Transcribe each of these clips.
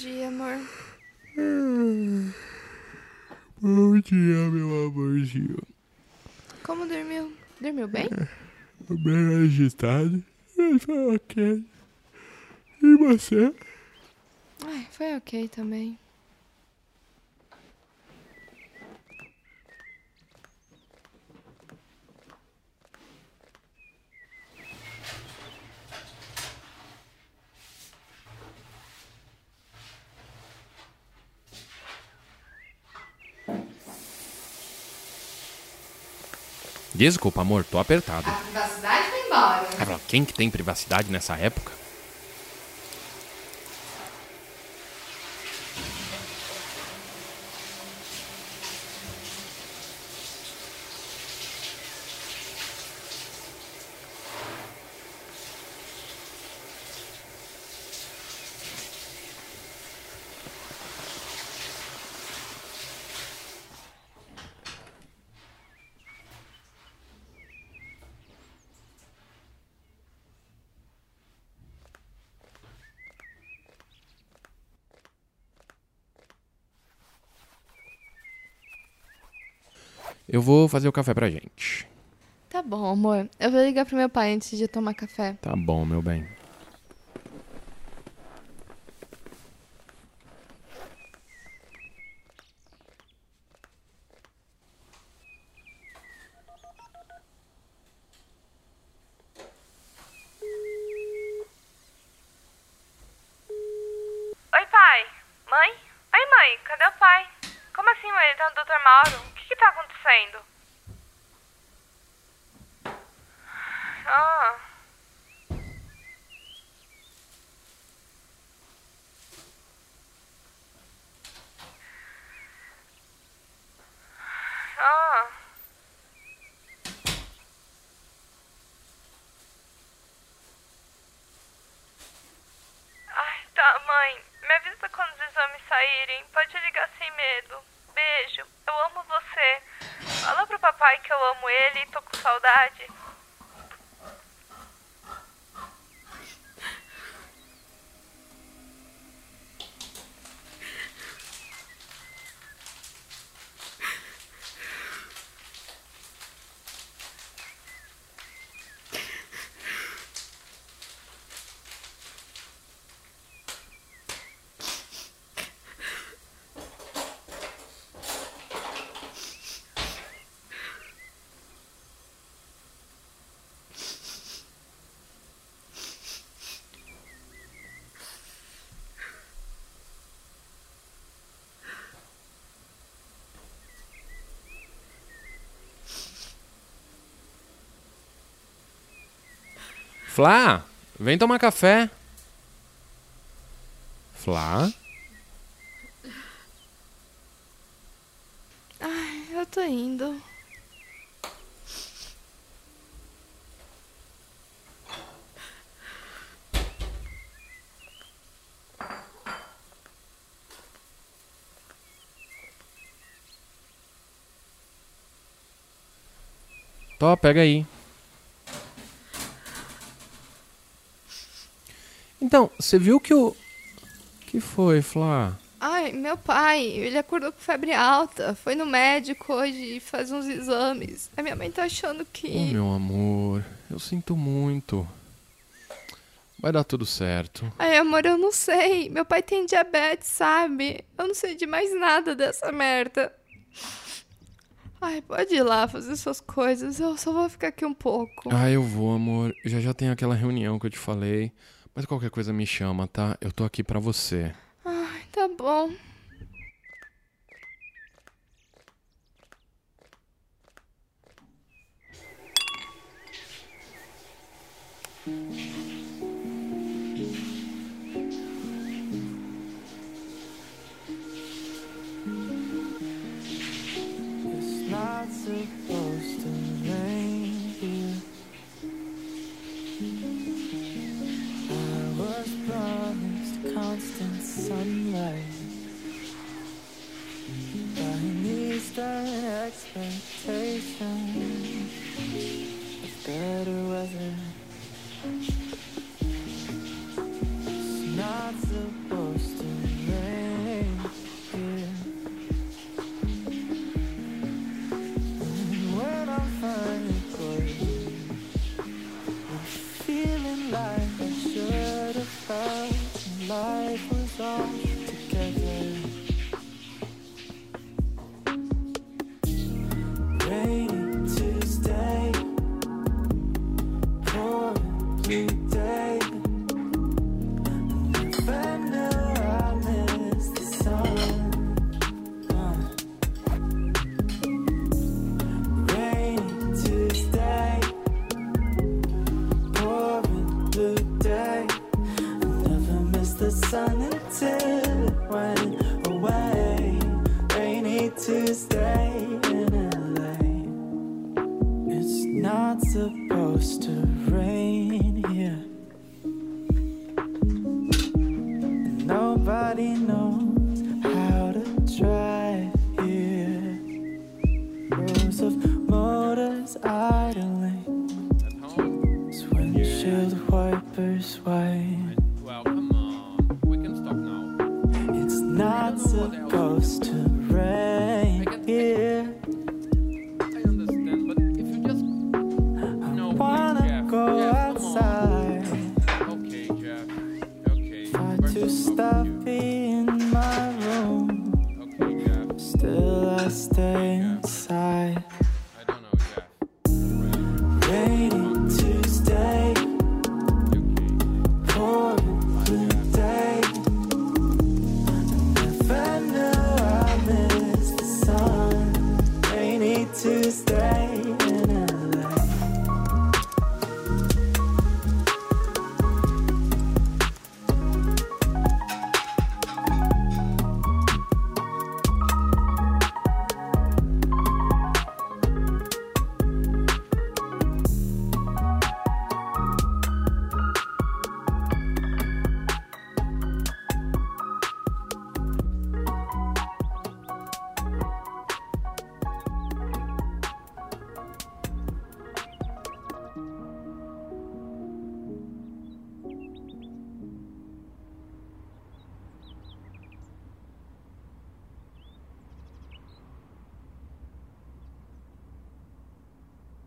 dia, amor. Bom dia, meu amorzinho. Como dormiu? Dormiu bem? Bem agitado, mas foi ok. E você? Ai, foi ok também. Desculpa, amor, tô apertado. A privacidade foi embora. Ah, Quem que tem privacidade nessa época? Eu vou fazer o café pra gente. Tá bom, amor. Eu vou ligar pro meu pai antes de tomar café. Tá bom, meu bem. Oi, pai. Mãe? Oi, mãe. Cadê o pai? Como assim, mãe? Ele tá no Dr. Mauro? O que que tá acontecendo? Ah. Ai, tá, mãe. Me avisa quando os exames saírem. Pode ligar sem medo. Beijo. Eu amo você. Que eu amo ele e tô com saudade. Flá, vem tomar café. Flá? Ai, eu tô indo. Tó, pega aí. Então, você viu que o. que foi, Flá? Ai, meu pai, ele acordou com febre alta. Foi no médico hoje fazer uns exames. A minha mãe tá achando que. Oh, meu amor, eu sinto muito. Vai dar tudo certo. Ai, amor, eu não sei. Meu pai tem diabetes, sabe? Eu não sei de mais nada dessa merda. Ai, pode ir lá fazer suas coisas. Eu só vou ficar aqui um pouco. Ah, eu vou, amor. Já já tem aquela reunião que eu te falei. Mas qualquer coisa me chama, tá? Eu tô aqui pra você. Ai, tá bom. the sun until it went away. Rainy Tuesday in LA. It's not supposed to rain here. Nobody knows how to drive here. Rows of motors idling. Windshield wipers. ghost to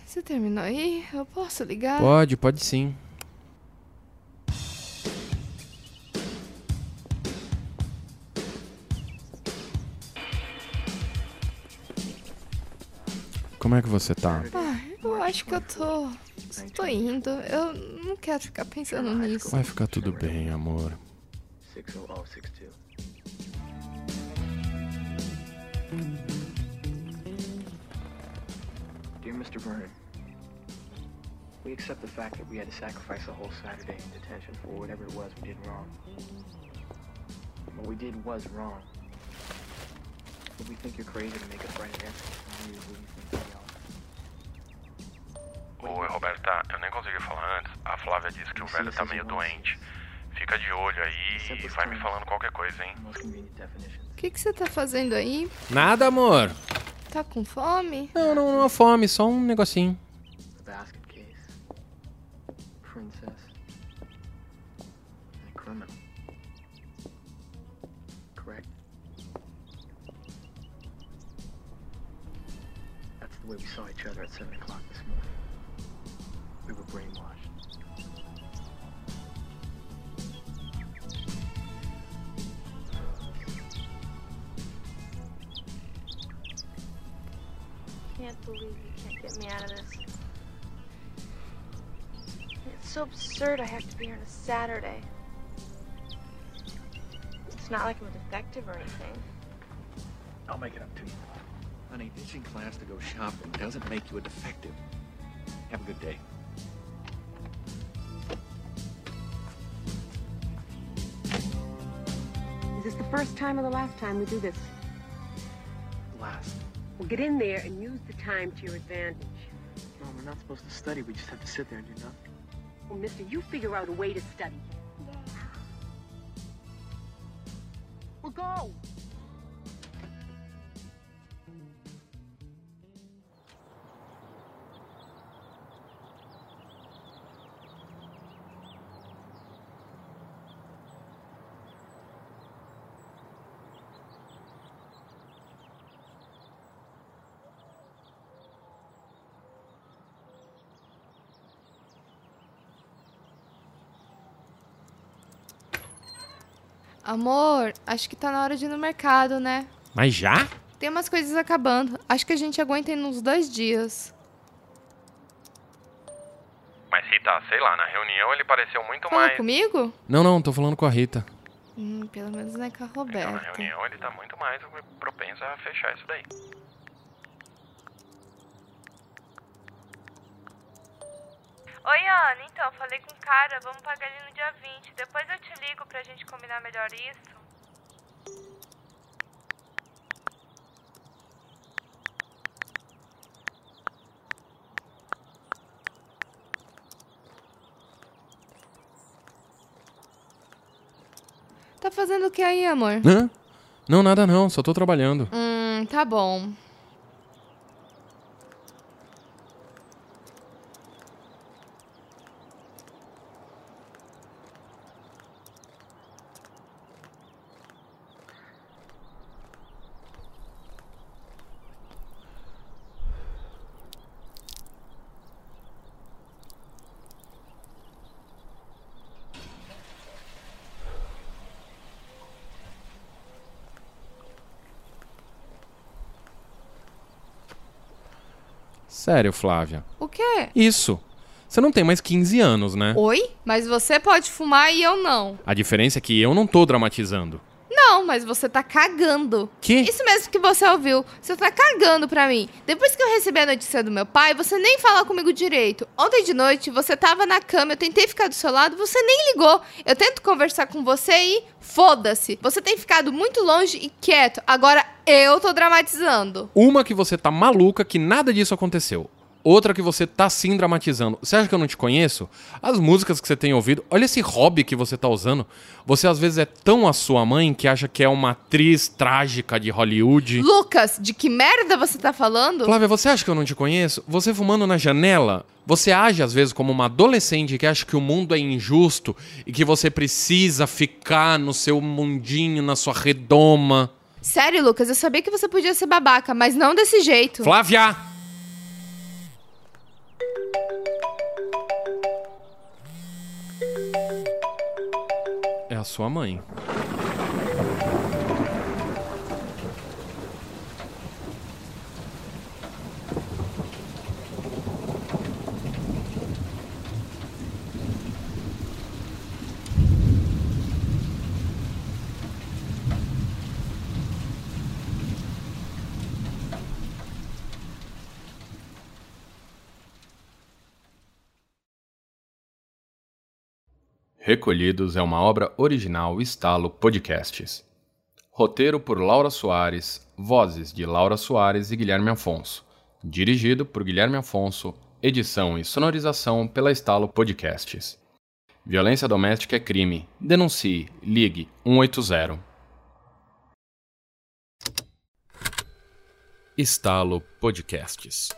Você terminou aí? Eu posso ligar? Pode, pode sim. Como é que você tá? Ah, eu acho que eu tô. Tô indo. Eu não quero ficar pensando nisso. Vai ficar tudo bem, amor. 60062. Dear Mr. Vernon, we accept the fact that we had to sacrifice a whole Saturday in detention for whatever it was we did wrong. What we did was wrong. But we think you're crazy to make us essay on you who you think we are. Oi, Roberta, eu nem consegui falar antes. A Flávia disse que o velho tá meio doente. Fica de olho aí e vai me falando qualquer coisa, hein? O que, que você tá fazendo aí? Nada, amor. Tá com fome? Não, não, não é fome, só um negocinho. Way we saw each other at 7 o'clock this morning. We were brainwashed. can't believe you can't get me out of this. It's so absurd I have to be here on a Saturday. It's not like I'm a detective or anything. I'll make it up to you. Honey, ditching class to go shopping doesn't make you a defective. Have a good day. Is this the first time or the last time we do this? Last. Well, get in there and use the time to your advantage. No, we're not supposed to study. We just have to sit there and do nothing. Well, mister, you figure out a way to study. Well, go! Amor, acho que tá na hora de ir no mercado, né? Mas já? Tem umas coisas acabando. Acho que a gente aguenta em uns dois dias. Mas Rita, sei lá, na reunião ele pareceu muito Fala mais. comigo? Não, não, tô falando com a Rita. Hum, pelo menos não é com a Então, na Roberta. reunião ele tá muito mais propenso a fechar isso daí. Oi, Ana, então, falei com o cara, vamos pagar ele no dia 20. Depois eu te ligo pra gente combinar melhor isso. Tá fazendo o que aí, amor? Hã? Não, nada não, só tô trabalhando. Hum, tá bom. Sério, Flávia. O quê? Isso. Você não tem mais 15 anos, né? Oi? Mas você pode fumar e eu não. A diferença é que eu não tô dramatizando. Não, mas você tá cagando. Que? Isso mesmo que você ouviu. Você tá cagando pra mim. Depois que eu recebi a notícia do meu pai, você nem fala comigo direito. Ontem de noite, você tava na cama, eu tentei ficar do seu lado, você nem ligou. Eu tento conversar com você e foda-se. Você tem ficado muito longe e quieto. Agora eu tô dramatizando. Uma que você tá maluca que nada disso aconteceu. Outra que você tá sim dramatizando. Você acha que eu não te conheço? As músicas que você tem ouvido, olha esse hobby que você tá usando. Você às vezes é tão a sua mãe que acha que é uma atriz trágica de Hollywood. Lucas, de que merda você tá falando? Flávia, você acha que eu não te conheço? Você fumando na janela? Você age às vezes como uma adolescente que acha que o mundo é injusto e que você precisa ficar no seu mundinho, na sua redoma. Sério, Lucas, eu sabia que você podia ser babaca, mas não desse jeito. Flávia! A sua mãe. Recolhidos é uma obra original Estalo Podcasts. Roteiro por Laura Soares, vozes de Laura Soares e Guilherme Afonso. Dirigido por Guilherme Afonso, edição e sonorização pela Estalo Podcasts. Violência doméstica é crime. Denuncie. Ligue 180. Estalo Podcasts.